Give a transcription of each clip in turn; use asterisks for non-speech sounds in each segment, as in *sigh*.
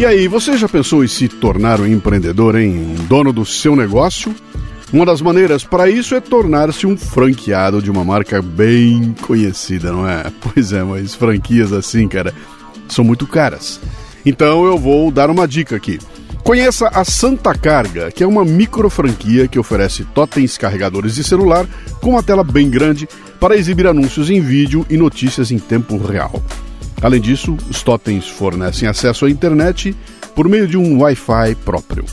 E aí, você já pensou em se tornar um empreendedor, em um dono do seu negócio? Uma das maneiras para isso é tornar-se um franqueado de uma marca bem conhecida, não é? *laughs* Pois é, mas franquias assim, cara, são muito caras. Então eu vou dar uma dica aqui. Conheça a Santa Carga, que é uma micro franquia que oferece totens carregadores de celular com uma tela bem grande para exibir anúncios em vídeo e notícias em tempo real. Além disso, os totens fornecem acesso à internet por meio de um Wi-Fi próprio.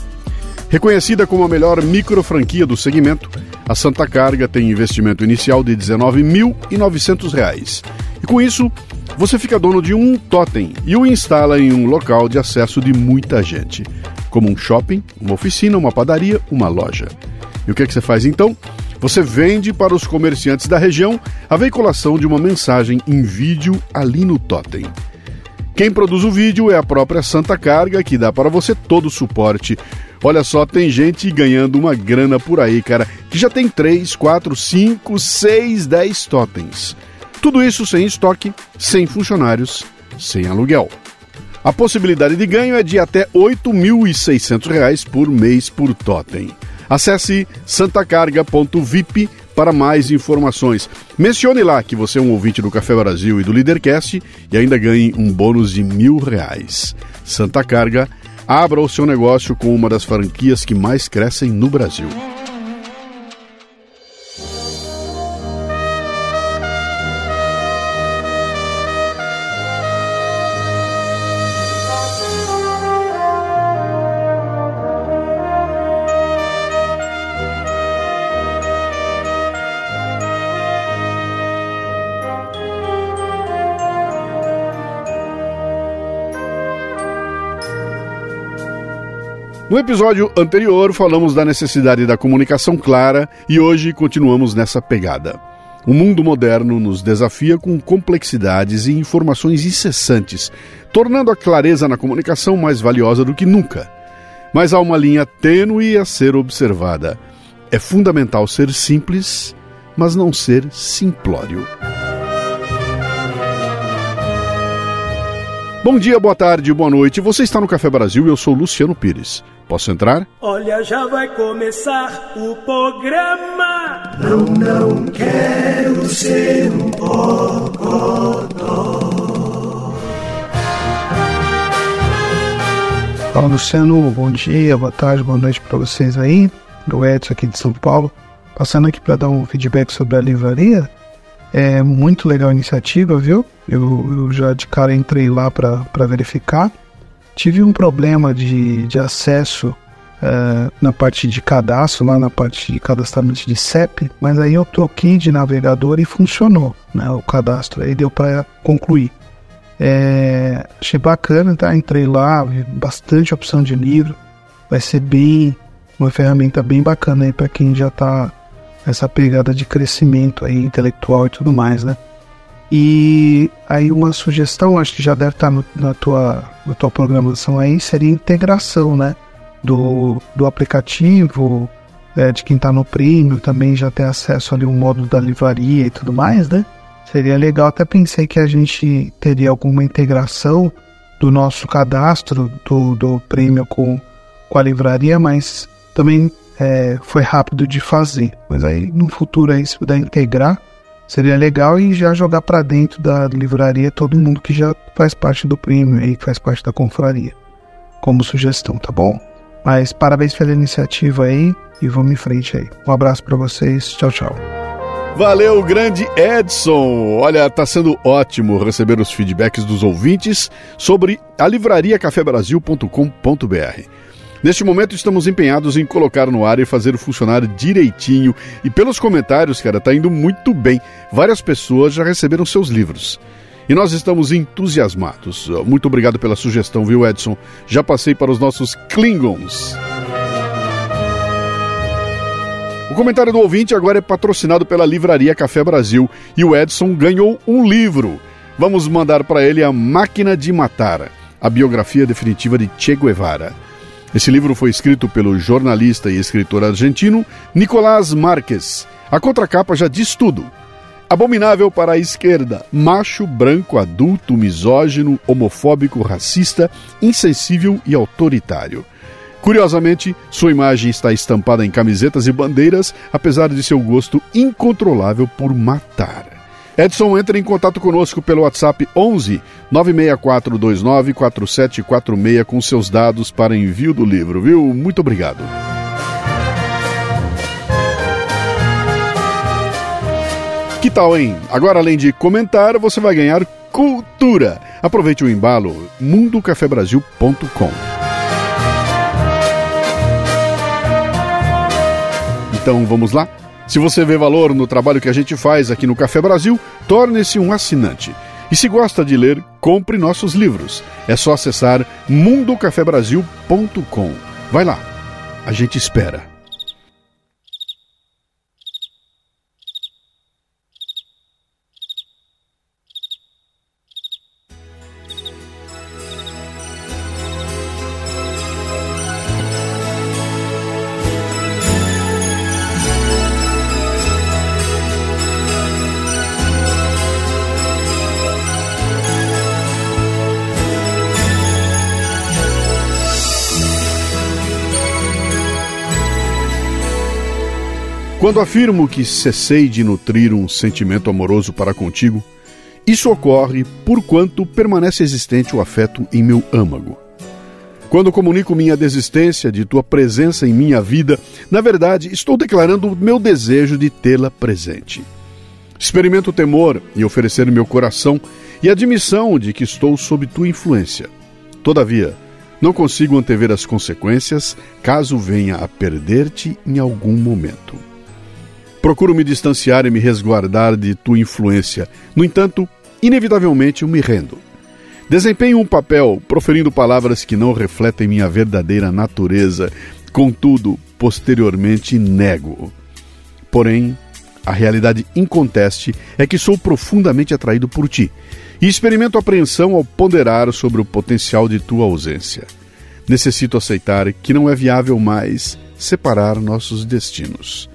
Reconhecida como a melhor micro franquia do segmento, a Santa Carga tem investimento inicial de R$ 19.900. E com isso, você fica dono de um totem e o instala em um local de acesso de muita gente como um shopping, uma oficina, uma padaria, uma loja. E o que, é que você faz então? Você vende para os comerciantes da região a veiculação de uma mensagem em vídeo ali no totem. Quem produz o vídeo é a própria Santa Carga, que dá para você todo o suporte. Olha só, tem gente ganhando uma grana por aí, cara, que já tem 3, 4, 5, 6, 10 totens. Tudo isso sem estoque, sem funcionários, sem aluguel. A possibilidade de ganho é de até R$ 8.600 por mês por totem. Acesse santacarga.vip para mais informações. Mencione lá que você é um ouvinte do Café Brasil e do Leadercast e ainda ganhe um bônus de mil reais. Santa Carga, abra o seu negócio com uma das franquias que mais crescem no Brasil. No episódio anterior, falamos da necessidade da comunicação clara e hoje continuamos nessa pegada. O mundo moderno nos desafia com complexidades e informações incessantes, tornando a clareza na comunicação mais valiosa do que nunca. Mas há uma linha tênue a ser observada. É fundamental ser simples, mas não ser simplório. Bom dia, boa tarde, boa noite. Você está no Café Brasil e eu sou Luciano Pires. Posso entrar? Olha, já vai começar o programa. Não, não quero ser um bocodó. Fala, Luciano. Bom dia, boa tarde, boa noite para vocês aí. O Edson aqui de São Paulo. Passando aqui para dar um feedback sobre a livraria. É muito legal a iniciativa, viu? Eu, eu já de cara entrei lá para verificar. Tive um problema de, de acesso uh, na parte de cadastro, lá na parte de cadastramento de CEP, mas aí eu troquei de navegador e funcionou né, o cadastro, aí deu para concluir. É, achei bacana, tá? Entrei lá, vi bastante opção de livro, vai ser bem uma ferramenta bem bacana aí para quem já está essa pegada de crescimento aí intelectual e tudo mais, né? E aí uma sugestão, acho que já deve estar no, na, tua, na tua programação aí, seria integração, né? Do, do aplicativo, é, de quem está no prêmio, também já ter acesso ali ao módulo da livraria e tudo mais, né? Seria legal, até pensei que a gente teria alguma integração do nosso cadastro do, do prêmio com, com a livraria, mas também é, foi rápido de fazer. Mas aí no futuro aí, se puder integrar, seria legal e já jogar para dentro da livraria todo mundo que já faz parte do prêmio e que faz parte da confraria, como sugestão, tá bom? Mas parabéns pela iniciativa aí e vamos em frente aí. Um abraço para vocês, tchau, tchau. Valeu, grande Edson! Olha, tá sendo ótimo receber os feedbacks dos ouvintes sobre a livraria cafebrasil.com.br. Neste momento estamos empenhados em colocar no ar e fazer funcionar direitinho. E pelos comentários, cara, tá indo muito bem. Várias pessoas já receberam seus livros. E nós estamos entusiasmados. Muito obrigado pela sugestão, viu, Edson? Já passei para os nossos Klingons. O comentário do ouvinte agora é patrocinado pela Livraria Café Brasil e o Edson ganhou um livro. Vamos mandar para ele A Máquina de Matar, a biografia definitiva de Che Guevara. Esse livro foi escrito pelo jornalista e escritor argentino Nicolás Marques. A contracapa já diz tudo. Abominável para a esquerda, macho, branco, adulto, misógino, homofóbico, racista, insensível e autoritário. Curiosamente, sua imagem está estampada em camisetas e bandeiras, apesar de seu gosto incontrolável por matar. Edson entra em contato conosco pelo WhatsApp 11 96429 4746 com seus dados para envio do livro, viu? Muito obrigado. Que tal, hein? Agora, além de comentar, você vai ganhar cultura. Aproveite o embalo mundocafebrasil.com. Então vamos lá? Se você vê valor no trabalho que a gente faz aqui no Café Brasil, torne-se um assinante. E se gosta de ler, compre nossos livros. É só acessar mundocafebrasil.com. Vai lá, a gente espera. Quando afirmo que cessei de nutrir um sentimento amoroso para contigo, isso ocorre por quanto permanece existente o afeto em meu âmago. Quando comunico minha desistência de tua presença em minha vida, na verdade estou declarando meu desejo de tê-la presente. Experimento temor e oferecer meu coração e admissão de que estou sob tua influência. Todavia, não consigo antever as consequências caso venha a perder-te em algum momento. Procuro me distanciar e me resguardar de tua influência. No entanto, inevitavelmente eu me rendo. Desempenho um papel proferindo palavras que não refletem minha verdadeira natureza, contudo, posteriormente nego. Porém, a realidade inconteste é que sou profundamente atraído por ti e experimento apreensão ao ponderar sobre o potencial de tua ausência. Necessito aceitar que não é viável mais separar nossos destinos.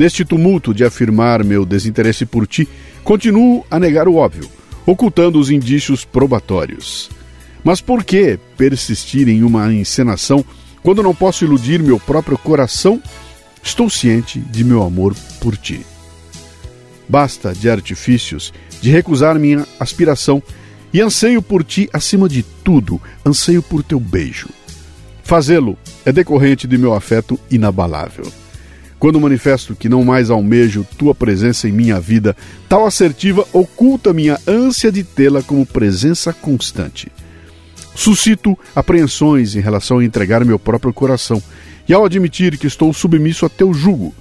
Neste tumulto de afirmar meu desinteresse por ti, continuo a negar o óbvio, ocultando os indícios probatórios. Mas por que persistir em uma encenação quando não posso iludir meu próprio coração? Estou ciente de meu amor por ti. Basta de artifícios, de recusar minha aspiração e anseio por ti acima de tudo, anseio por teu beijo. Fazê-lo é decorrente de meu afeto inabalável. Quando manifesto que não mais almejo tua presença em minha vida, tal assertiva oculta minha ânsia de tê-la como presença constante. Suscito apreensões em relação a entregar meu próprio coração e ao admitir que estou submisso a teu jugo.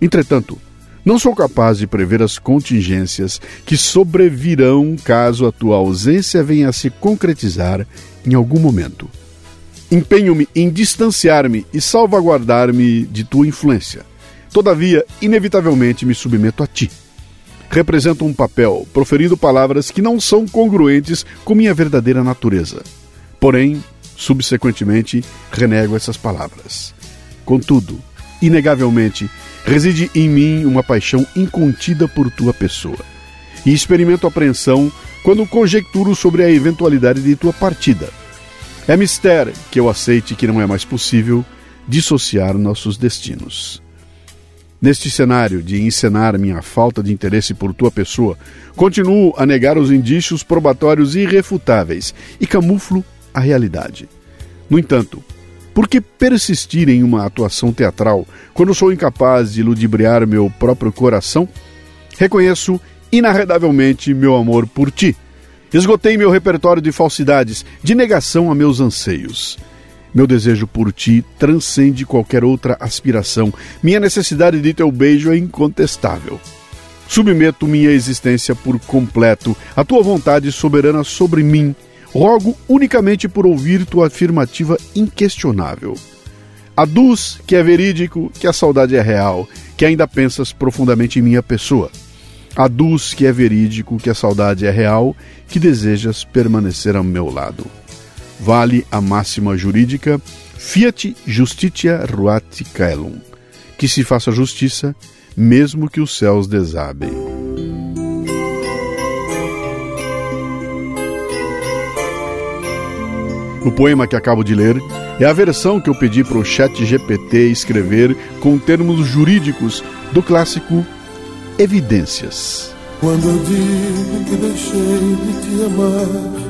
Entretanto, não sou capaz de prever as contingências que sobrevirão caso a tua ausência venha a se concretizar em algum momento. Empenho-me em distanciar-me e salvaguardar-me de tua influência. Todavia, inevitavelmente me submeto a ti. Represento um papel, proferindo palavras que não são congruentes com minha verdadeira natureza. Porém, subsequentemente, renego essas palavras. Contudo, inegavelmente, reside em mim uma paixão incontida por tua pessoa. E experimento apreensão quando conjecturo sobre a eventualidade de tua partida. É mistério que eu aceite que não é mais possível dissociar nossos destinos. Neste cenário de encenar minha falta de interesse por tua pessoa, continuo a negar os indícios probatórios irrefutáveis e camuflo a realidade. No entanto, por que persistir em uma atuação teatral quando sou incapaz de ludibriar meu próprio coração? Reconheço inarredavelmente meu amor por ti. Esgotei meu repertório de falsidades, de negação a meus anseios. Meu desejo por ti transcende qualquer outra aspiração. Minha necessidade de teu beijo é incontestável. Submeto minha existência por completo à tua vontade soberana sobre mim. Rogo unicamente por ouvir tua afirmativa inquestionável. Aduz que é verídico, que a saudade é real, que ainda pensas profundamente em minha pessoa. Aduz que é verídico, que a saudade é real, que desejas permanecer ao meu lado vale a máxima jurídica fiat justitia ruat caelum, que se faça justiça, mesmo que os céus desabem. O poema que acabo de ler é a versão que eu pedi para o chat GPT escrever com termos jurídicos do clássico Evidências. Quando eu digo que deixei de te amar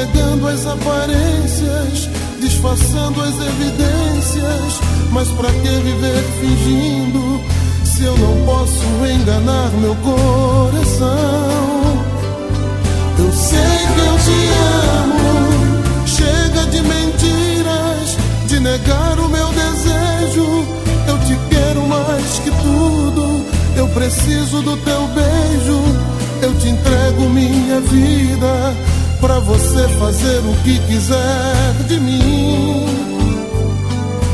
Negando as aparências, disfarçando as evidências. Mas pra que viver fingindo se eu não posso enganar meu coração? Eu sei que eu te amo. Chega de mentiras, de negar o meu desejo. Eu te quero mais que tudo eu preciso do teu beijo, eu te entrego minha vida pra você fazer o que quiser de mim.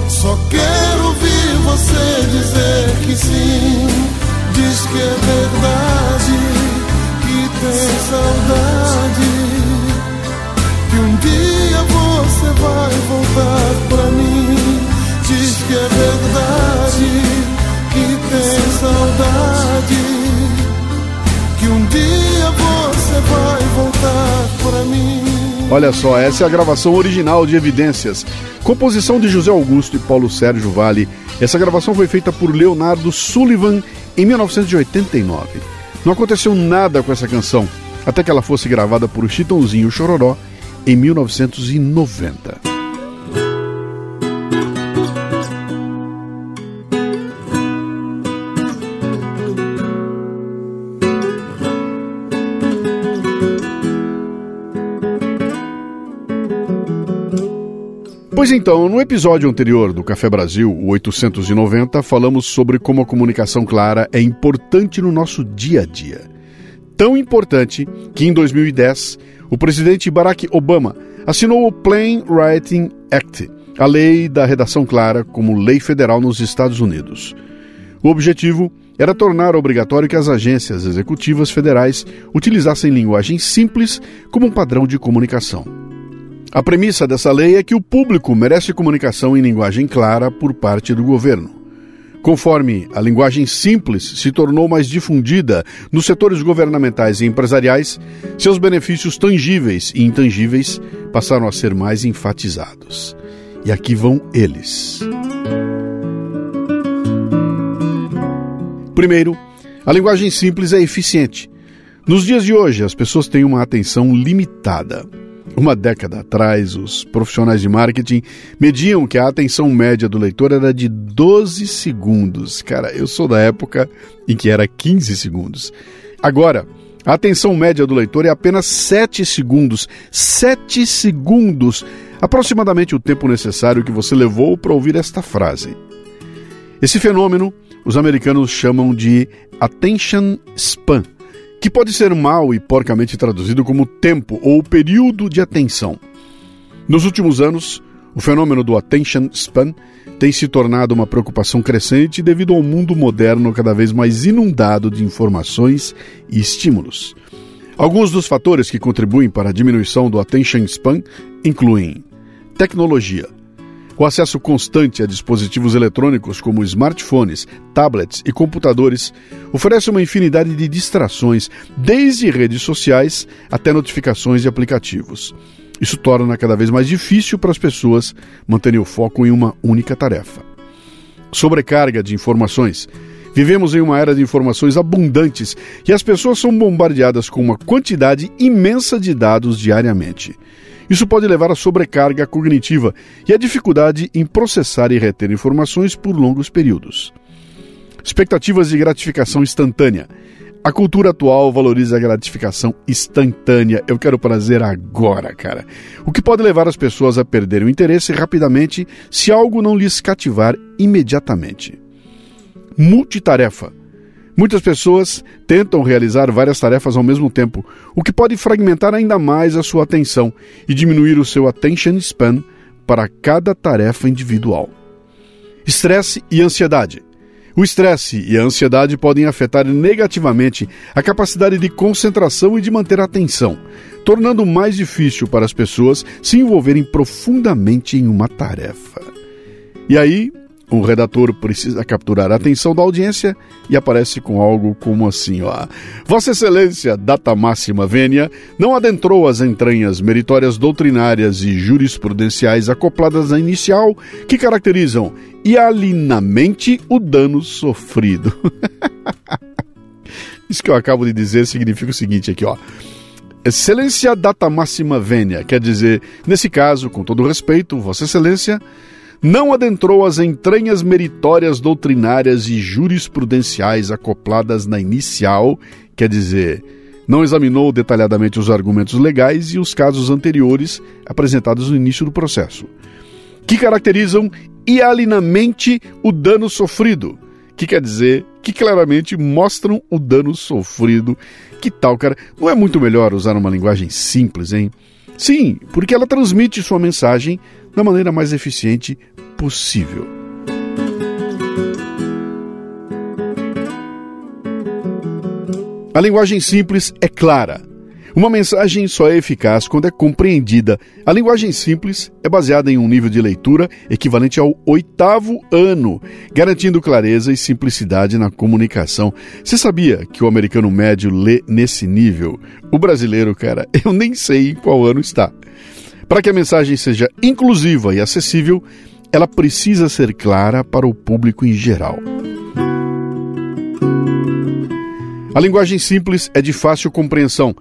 Só quero ouvir você dizer que sim, diz que é verdade, que tem saudade, que um dia você vai voltar pra mim. Diz que é verdade que tem saudade. Que um dia você vai. Olha só, essa é a gravação original de Evidências, composição de José Augusto e Paulo Sérgio Vale. Essa gravação foi feita por Leonardo Sullivan em 1989. Não aconteceu nada com essa canção, até que ela fosse gravada por Chitãozinho Chororó em 1990. Pois então, no episódio anterior do Café Brasil, o 890, falamos sobre como a comunicação clara é importante no nosso dia a dia. Tão importante que em 2010, o presidente Barack Obama assinou o Plain Writing Act, a lei da redação clara como lei federal nos Estados Unidos. O objetivo era tornar obrigatório que as agências executivas federais utilizassem linguagem simples como um padrão de comunicação. A premissa dessa lei é que o público merece comunicação em linguagem clara por parte do governo. Conforme a linguagem simples se tornou mais difundida nos setores governamentais e empresariais, seus benefícios tangíveis e intangíveis passaram a ser mais enfatizados. E aqui vão eles. Primeiro, a linguagem simples é eficiente. Nos dias de hoje, as pessoas têm uma atenção limitada. Uma década atrás, os profissionais de marketing mediam que a atenção média do leitor era de 12 segundos. Cara, eu sou da época em que era 15 segundos. Agora, a atenção média do leitor é apenas 7 segundos. 7 segundos! Aproximadamente o tempo necessário que você levou para ouvir esta frase. Esse fenômeno os americanos chamam de attention span que pode ser mal e porcamente traduzido como tempo ou período de atenção. Nos últimos anos, o fenômeno do attention span tem se tornado uma preocupação crescente devido ao mundo moderno cada vez mais inundado de informações e estímulos. Alguns dos fatores que contribuem para a diminuição do attention span incluem tecnologia. O acesso constante a dispositivos eletrônicos como smartphones, tablets e computadores oferece uma infinidade de distrações, desde redes sociais até notificações de aplicativos. Isso torna cada vez mais difícil para as pessoas manterem o foco em uma única tarefa. Sobrecarga de informações. Vivemos em uma era de informações abundantes e as pessoas são bombardeadas com uma quantidade imensa de dados diariamente. Isso pode levar à sobrecarga cognitiva e à dificuldade em processar e reter informações por longos períodos. Expectativas de gratificação instantânea. A cultura atual valoriza a gratificação instantânea. Eu quero prazer agora, cara. O que pode levar as pessoas a perderem o interesse rapidamente se algo não lhes cativar imediatamente. Multitarefa. Muitas pessoas tentam realizar várias tarefas ao mesmo tempo, o que pode fragmentar ainda mais a sua atenção e diminuir o seu attention span para cada tarefa individual. Estresse e ansiedade. O estresse e a ansiedade podem afetar negativamente a capacidade de concentração e de manter a atenção, tornando mais difícil para as pessoas se envolverem profundamente em uma tarefa. E aí, o redator precisa capturar a atenção da audiência e aparece com algo como assim, ó. Vossa Excelência, data máxima vênia, não adentrou as entranhas meritórias doutrinárias e jurisprudenciais acopladas à inicial que caracterizam ialinamente o dano sofrido. *laughs* Isso que eu acabo de dizer significa o seguinte aqui, ó. Excelência data máxima vênia, quer dizer, nesse caso, com todo respeito, Vossa Excelência, não adentrou as entranhas meritórias doutrinárias e jurisprudenciais acopladas na inicial, quer dizer, não examinou detalhadamente os argumentos legais e os casos anteriores apresentados no início do processo, que caracterizam ialinamente o dano sofrido, que quer dizer que claramente mostram o dano sofrido. Que tal, cara? Não é muito melhor usar uma linguagem simples, hein? Sim, porque ela transmite sua mensagem da maneira mais eficiente possível. A linguagem simples é clara. Uma mensagem só é eficaz quando é compreendida. A linguagem simples é baseada em um nível de leitura equivalente ao oitavo ano, garantindo clareza e simplicidade na comunicação. Você sabia que o americano médio lê nesse nível? O brasileiro, cara, *laughs* eu nem sei em qual ano está. Para que a mensagem seja inclusiva e acessível, ela precisa ser clara para o público em geral. A linguagem simples é de fácil compreensão.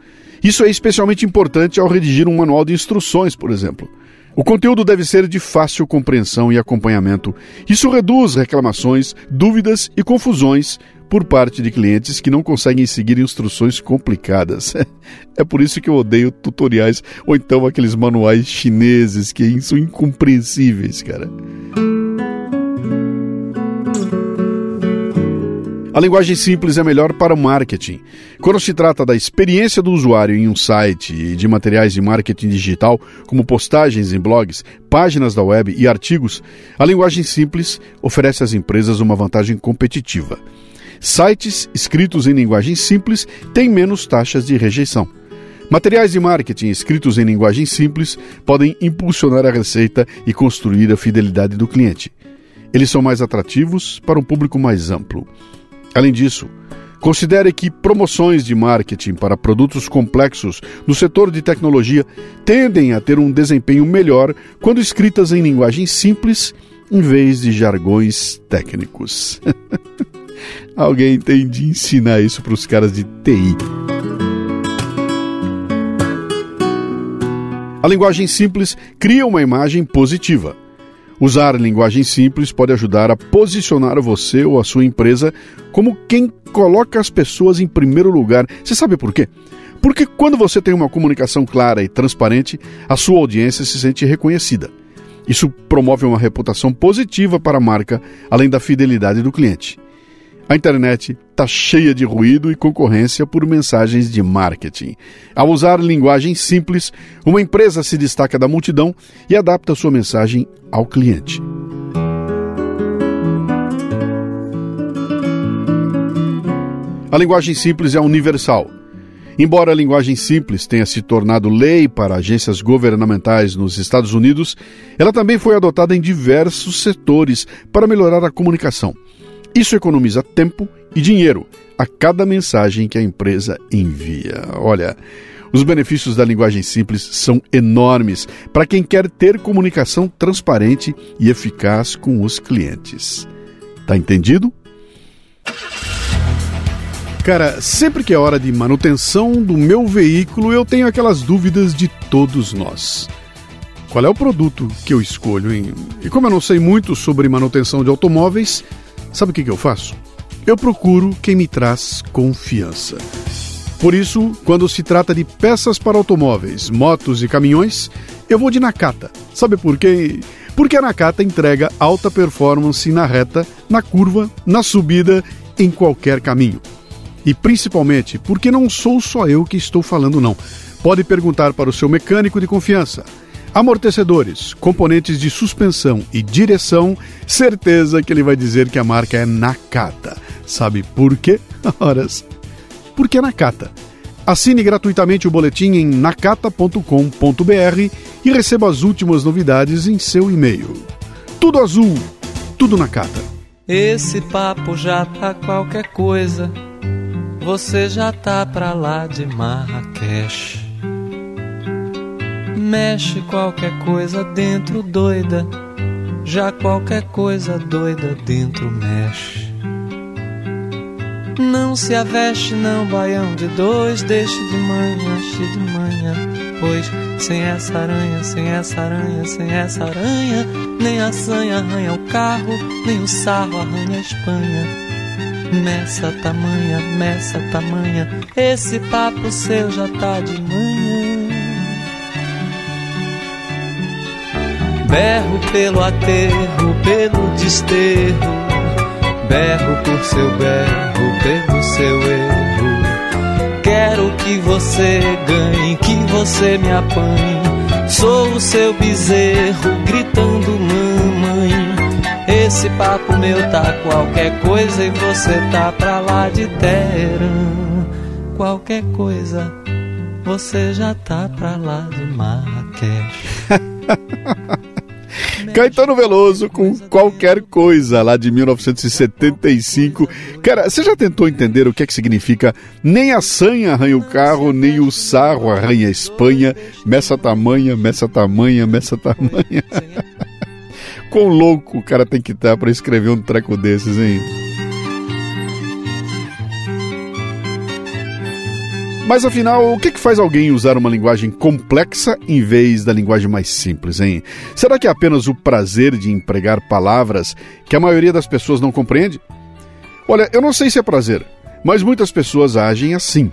Isso é especialmente importante ao redigir um manual de instruções, por exemplo. O conteúdo deve ser de fácil compreensão e acompanhamento. Isso reduz reclamações, dúvidas e confusões por parte de clientes que não conseguem seguir instruções complicadas. *laughs* É por isso que eu odeio tutoriais ou então aqueles manuais chineses que são incompreensíveis, cara. A linguagem simples é melhor para o marketing. Quando se trata da experiência do usuário em um site e de materiais de marketing digital, como postagens em blogs, páginas da web e artigos, a linguagem simples oferece às empresas uma vantagem competitiva. Sites escritos em linguagem simples têm menos taxas de rejeição. Materiais de marketing escritos em linguagem simples podem impulsionar a receita e construir a fidelidade do cliente. Eles são mais atrativos para um público mais amplo. Além disso, considere que promoções de marketing para produtos complexos no setor de tecnologia tendem a ter um desempenho melhor quando escritas em linguagem simples em vez de jargões técnicos. *laughs* Alguém tem de ensinar isso para os caras de TI. A linguagem simples cria uma imagem positiva. Usar linguagem simples pode ajudar a posicionar você ou a sua empresa como quem coloca as pessoas em primeiro lugar. Você sabe por quê? Porque quando você tem uma comunicação clara e transparente, a sua audiência se sente reconhecida. Isso promove uma reputação positiva para a marca, além da fidelidade do cliente. A internet está cheia de ruído e concorrência por mensagens de marketing. Ao usar linguagem simples, uma empresa se destaca da multidão e adapta sua mensagem ao cliente. A linguagem simples é universal. Embora a linguagem simples tenha se tornado lei para agências governamentais nos Estados Unidos, ela também foi adotada em diversos setores para melhorar a comunicação. Isso economiza tempo e dinheiro a cada mensagem que a empresa envia. Olha, os benefícios da linguagem simples são enormes para quem quer ter comunicação transparente e eficaz com os clientes. Tá entendido? Cara, sempre que é hora de manutenção do meu veículo, eu tenho aquelas dúvidas de todos nós. Qual é o produto que eu escolho, hein? E como eu não sei muito sobre manutenção de automóveis, sabe o que, que eu faço? Eu procuro quem me traz confiança. Por isso, quando se trata de peças para automóveis, motos e caminhões, eu vou de Nakata. Sabe por quê? Porque a Nakata entrega alta performance na reta, na curva, na subida, em qualquer caminho. E principalmente porque não sou só eu que estou falando, não. Pode perguntar para o seu mecânico de confiança. Amortecedores, componentes de suspensão e direção, certeza que ele vai dizer que a marca é Nakata. Sabe por quê? *laughs* Horas. Porque é Nakata. Assine gratuitamente o boletim em nakata.com.br e receba as últimas novidades em seu e-mail. Tudo azul, tudo Nakata. Esse papo já tá qualquer coisa você já tá pra lá de Marrakech. Mexe qualquer coisa dentro doida, já qualquer coisa doida dentro mexe. Não se aveste, não, baião de dois, deixe de manhã, cheio de manhã. Pois sem essa aranha, sem essa aranha, sem essa aranha, nem a sanha arranha o carro, nem o sarro arranha a Espanha. Nessa tamanha, nessa tamanha, esse papo seu já tá de manhã. Berro pelo aterro, pelo desterro, berro por seu berro, pelo seu erro. Quero que você ganhe, que você me apanhe. Sou o seu bezerro, gritando mamãe. Esse papo meu tá qualquer coisa e você tá pra lá de Teherã. Qualquer coisa, você já tá pra lá de Marrakech. *laughs* Caetano Veloso com qualquer coisa lá de 1975. Cara, você já tentou entender o que é que significa nem a sanha arranha o carro, nem o sarro arranha a Espanha, meça tamanha, meça tamanha, meça tamanha. *laughs* quão louco o cara tem que estar tá para escrever um treco desses, hein? Mas afinal, o que, que faz alguém usar uma linguagem complexa em vez da linguagem mais simples, hein? Será que é apenas o prazer de empregar palavras que a maioria das pessoas não compreende? Olha, eu não sei se é prazer, mas muitas pessoas agem assim.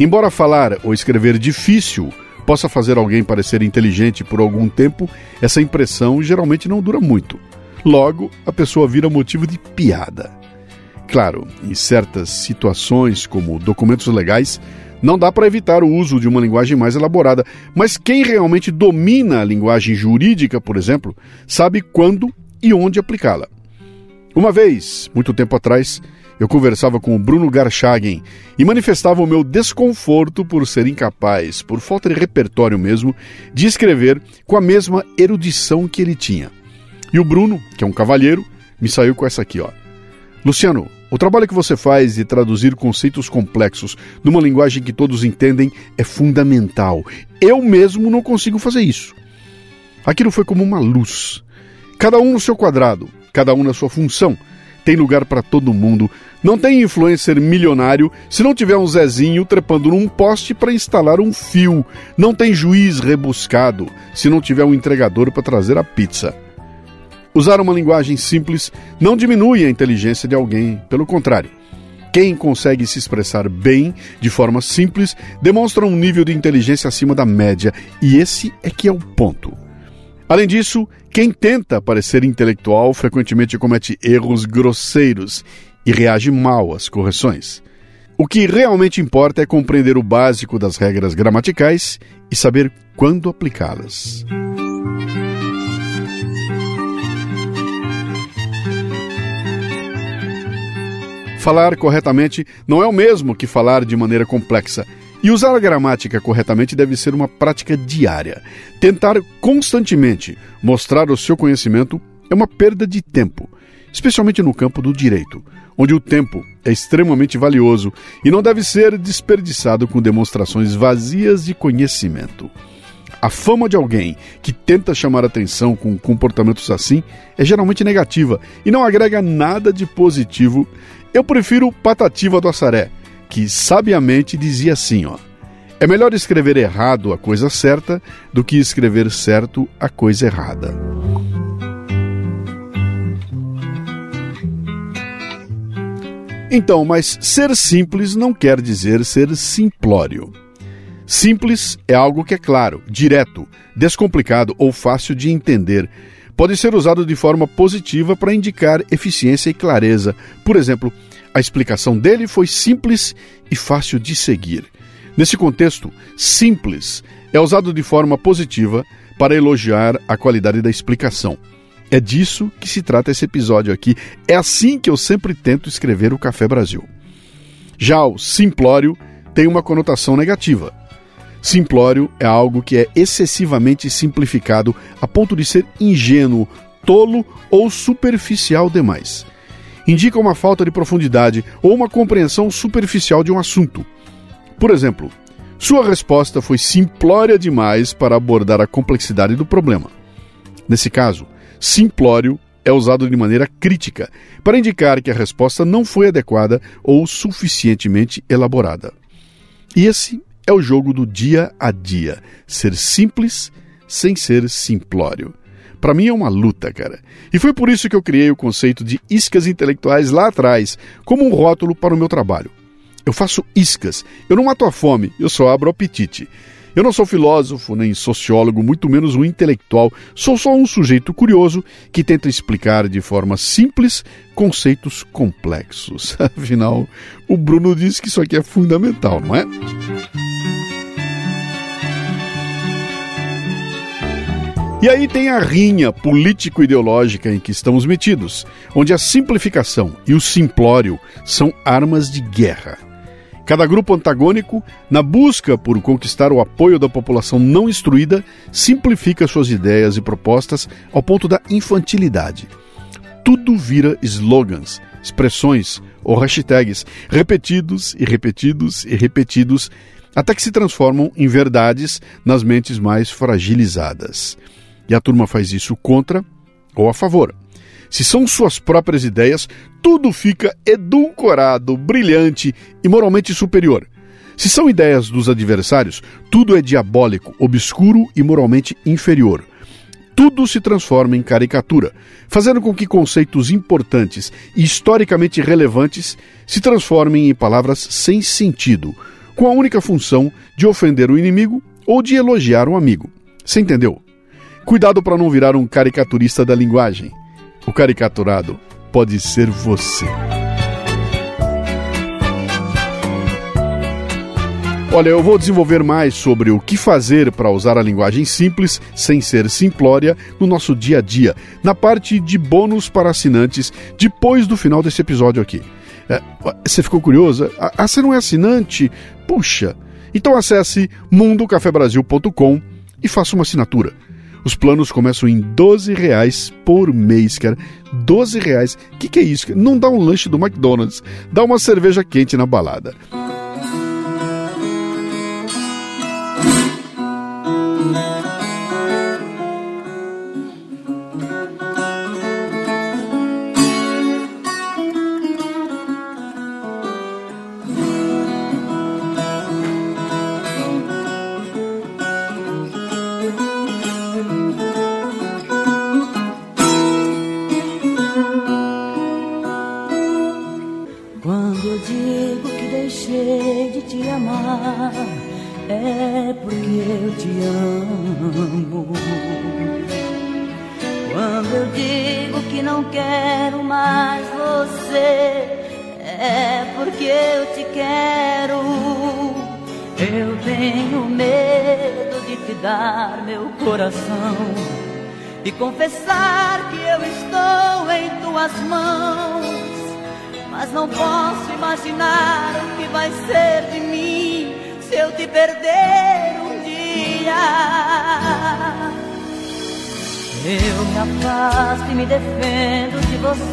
Embora falar ou escrever difícil possa fazer alguém parecer inteligente por algum tempo, essa impressão geralmente não dura muito. Logo, a pessoa vira motivo de piada. Claro, em certas situações, como documentos legais, não dá para evitar o uso de uma linguagem mais elaborada, mas quem realmente domina a linguagem jurídica, por exemplo, sabe quando e onde aplicá-la. Uma vez, muito tempo atrás, eu conversava com o Bruno Garchagen e manifestava o meu desconforto por ser incapaz, por falta de repertório mesmo, de escrever com a mesma erudição que ele tinha. E o Bruno, que é um cavalheiro, me saiu com essa aqui, ó. Luciano, o trabalho que você faz de traduzir conceitos complexos numa linguagem que todos entendem é fundamental. Eu mesmo não consigo fazer isso. Aquilo foi como uma luz. Cada um no seu quadrado, cada um na sua função tem lugar para todo mundo. Não tem influencer milionário se não tiver um Zezinho trepando num poste para instalar um fio. Não tem juiz rebuscado se não tiver um entregador para trazer a pizza. Usar uma linguagem simples não diminui a inteligência de alguém, pelo contrário. Quem consegue se expressar bem, de forma simples, demonstra um nível de inteligência acima da média, e esse é que é o ponto. Além disso, quem tenta parecer intelectual frequentemente comete erros grosseiros e reage mal às correções. O que realmente importa é compreender o básico das regras gramaticais e saber quando aplicá-las. Falar corretamente não é o mesmo que falar de maneira complexa. E usar a gramática corretamente deve ser uma prática diária. Tentar constantemente mostrar o seu conhecimento é uma perda de tempo, especialmente no campo do direito, onde o tempo é extremamente valioso e não deve ser desperdiçado com demonstrações vazias de conhecimento. A fama de alguém que tenta chamar atenção com comportamentos assim é geralmente negativa e não agrega nada de positivo. Eu prefiro Patativa do Assaré, que sabiamente dizia assim, ó: É melhor escrever errado a coisa certa do que escrever certo a coisa errada. Então, mas ser simples não quer dizer ser simplório. Simples é algo que é claro, direto, descomplicado ou fácil de entender. Pode ser usado de forma positiva para indicar eficiência e clareza. Por exemplo, a explicação dele foi simples e fácil de seguir. Nesse contexto, simples é usado de forma positiva para elogiar a qualidade da explicação. É disso que se trata esse episódio aqui. É assim que eu sempre tento escrever o Café Brasil. Já o simplório tem uma conotação negativa. Simplório é algo que é excessivamente simplificado a ponto de ser ingênuo, tolo ou superficial demais. Indica uma falta de profundidade ou uma compreensão superficial de um assunto. Por exemplo, sua resposta foi simplória demais para abordar a complexidade do problema. Nesse caso, simplório é usado de maneira crítica para indicar que a resposta não foi adequada ou suficientemente elaborada. E esse é o jogo do dia a dia, ser simples sem ser simplório. Para mim é uma luta, cara. E foi por isso que eu criei o conceito de iscas intelectuais lá atrás, como um rótulo para o meu trabalho. Eu faço iscas, eu não mato a fome, eu só abro o apetite. Eu não sou filósofo nem sociólogo, muito menos um intelectual. Sou só um sujeito curioso que tenta explicar de forma simples conceitos complexos. *laughs* Afinal, o Bruno disse que isso aqui é fundamental, não é? E aí tem a rinha político-ideológica em que estamos metidos, onde a simplificação e o simplório são armas de guerra. Cada grupo antagônico, na busca por conquistar o apoio da população não instruída, simplifica suas ideias e propostas ao ponto da infantilidade. Tudo vira slogans, expressões ou hashtags repetidos e repetidos e repetidos até que se transformam em verdades nas mentes mais fragilizadas. E a turma faz isso contra ou a favor. Se são suas próprias ideias, tudo fica edulcorado, brilhante e moralmente superior. Se são ideias dos adversários, tudo é diabólico, obscuro e moralmente inferior. Tudo se transforma em caricatura, fazendo com que conceitos importantes e historicamente relevantes se transformem em palavras sem sentido, com a única função de ofender o inimigo ou de elogiar um amigo. Você entendeu? Cuidado para não virar um caricaturista da linguagem. O caricaturado pode ser você. Olha, eu vou desenvolver mais sobre o que fazer para usar a linguagem simples, sem ser simplória, no nosso dia a dia, na parte de bônus para assinantes, depois do final desse episódio aqui. É, você ficou curioso? Ah, você não é assinante? Puxa! Então acesse mundocafebrasil.com e faça uma assinatura. Os planos começam em 12 reais por mês, cara. 12 reais. O que, que é isso? Não dá um lanche do McDonald's, dá uma cerveja quente na balada.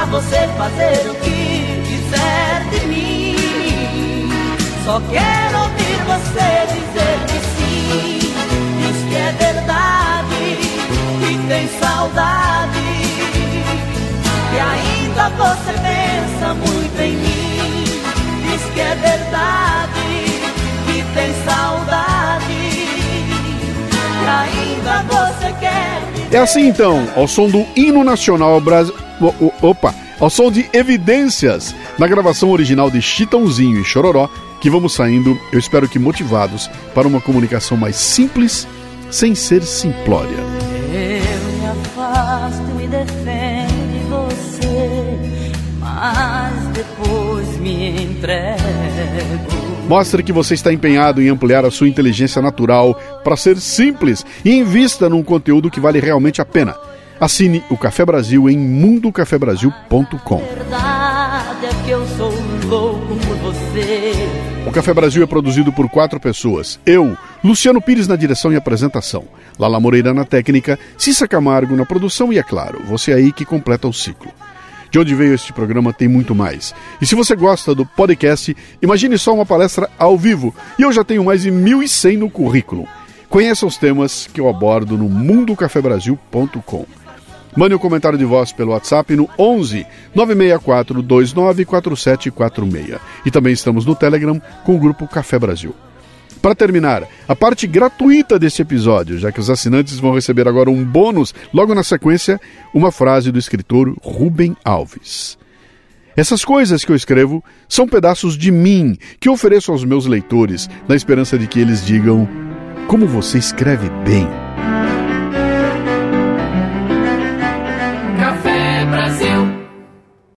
pra você fazer o que quiser de mim. Só quero ouvir você dizer que sim, diz que é verdade, que tem saudade, que ainda você pensa muito em mim. Diz que é verdade, que tem saudade, que ainda você quer. É assim então, ao som do hino nacional brasileiro. Opa! Ao som de evidências na gravação original de Chitãozinho e Chororó, que vamos saindo, eu espero que motivados para uma comunicação mais simples, sem ser simplória. Eu me afasto me defendo de você, mas depois me entrego. Mostre que você está empenhado em ampliar a sua inteligência natural para ser simples e invista num conteúdo que vale realmente a pena. Assine o Café Brasil em mundocafebrasil.com. É. O Café Brasil é produzido por quatro pessoas. Eu, Luciano Pires na direção e apresentação, Lala Moreira na técnica, Cissa Camargo na produção e, é claro, você aí que completa o ciclo. De onde veio este programa tem muito mais. E se você gosta do podcast, imagine só uma palestra ao vivo. E eu já tenho mais de 1.100 no currículo. Conheça os temas que eu abordo no mundocafebrasil.com. Mande um comentário de voz pelo WhatsApp no 11 964 29 4746. E também estamos no Telegram com o grupo Café Brasil. Para terminar, a parte gratuita deste episódio, já que os assinantes vão receber agora um bônus, logo na sequência, uma frase do escritor Rubem Alves. Essas coisas que eu escrevo são pedaços de mim que ofereço aos meus leitores, na esperança de que eles digam: Como você escreve bem.